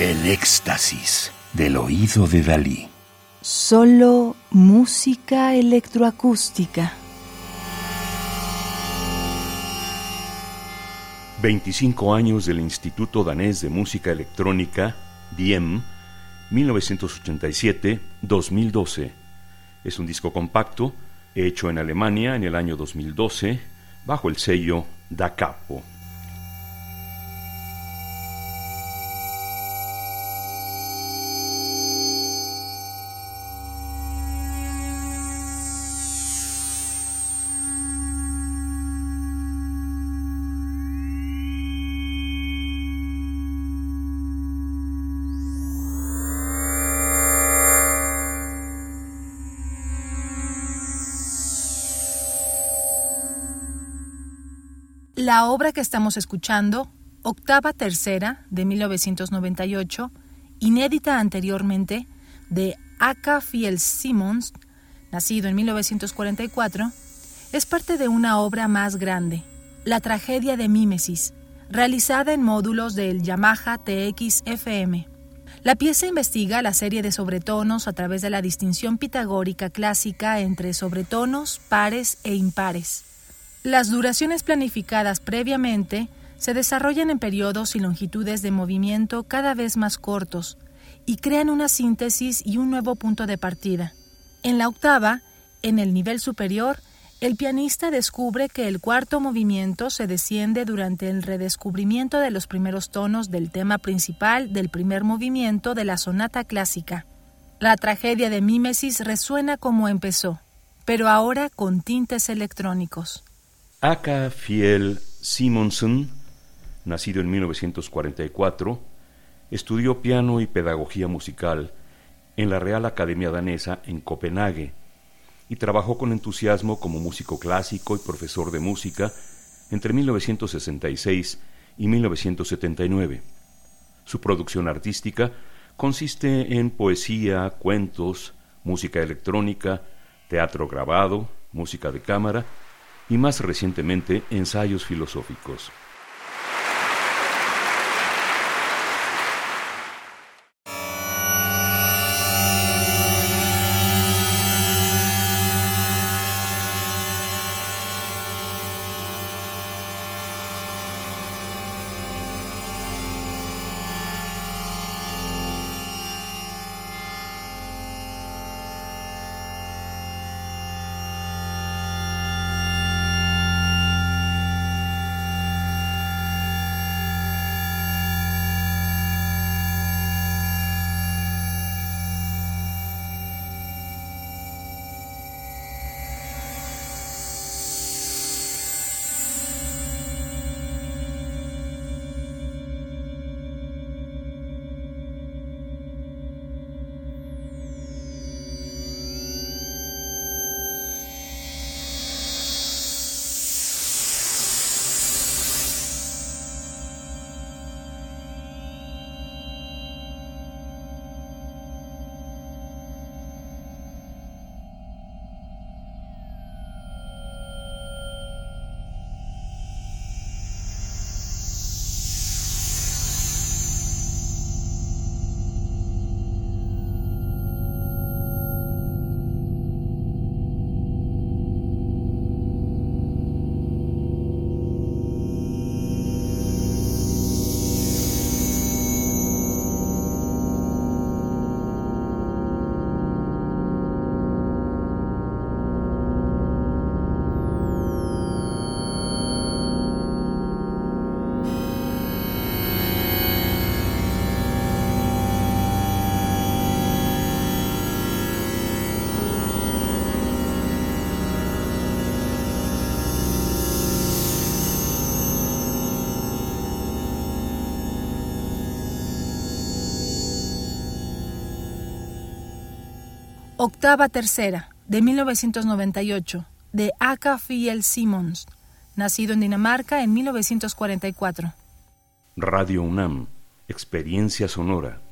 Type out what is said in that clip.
El éxtasis del oído de Dalí. Solo música electroacústica. 25 años del Instituto Danés de Música Electrónica, DIEM, 1987-2012. Es un disco compacto hecho en Alemania en el año 2012 bajo el sello Da Capo. La obra que estamos escuchando, Octava Tercera, de 1998, inédita anteriormente, de Aka Fiel Simmons, nacido en 1944, es parte de una obra más grande, La tragedia de Mímesis, realizada en módulos del Yamaha TX-FM. La pieza investiga la serie de sobretonos a través de la distinción pitagórica clásica entre sobretonos, pares e impares. Las duraciones planificadas previamente se desarrollan en periodos y longitudes de movimiento cada vez más cortos y crean una síntesis y un nuevo punto de partida. En la octava, en el nivel superior, el pianista descubre que el cuarto movimiento se desciende durante el redescubrimiento de los primeros tonos del tema principal del primer movimiento de la sonata clásica. La tragedia de Mímesis resuena como empezó, pero ahora con tintes electrónicos. Aka Fiel Simonsen, nacido en 1944, estudió piano y pedagogía musical en la Real Academia Danesa en Copenhague y trabajó con entusiasmo como músico clásico y profesor de música entre 1966 y 1979. Su producción artística consiste en poesía, cuentos, música electrónica, teatro grabado, música de cámara y más recientemente ensayos filosóficos. Octava Tercera, de 1998, de Aka Fiel Simmons, nacido en Dinamarca en 1944. Radio UNAM, Experiencia Sonora.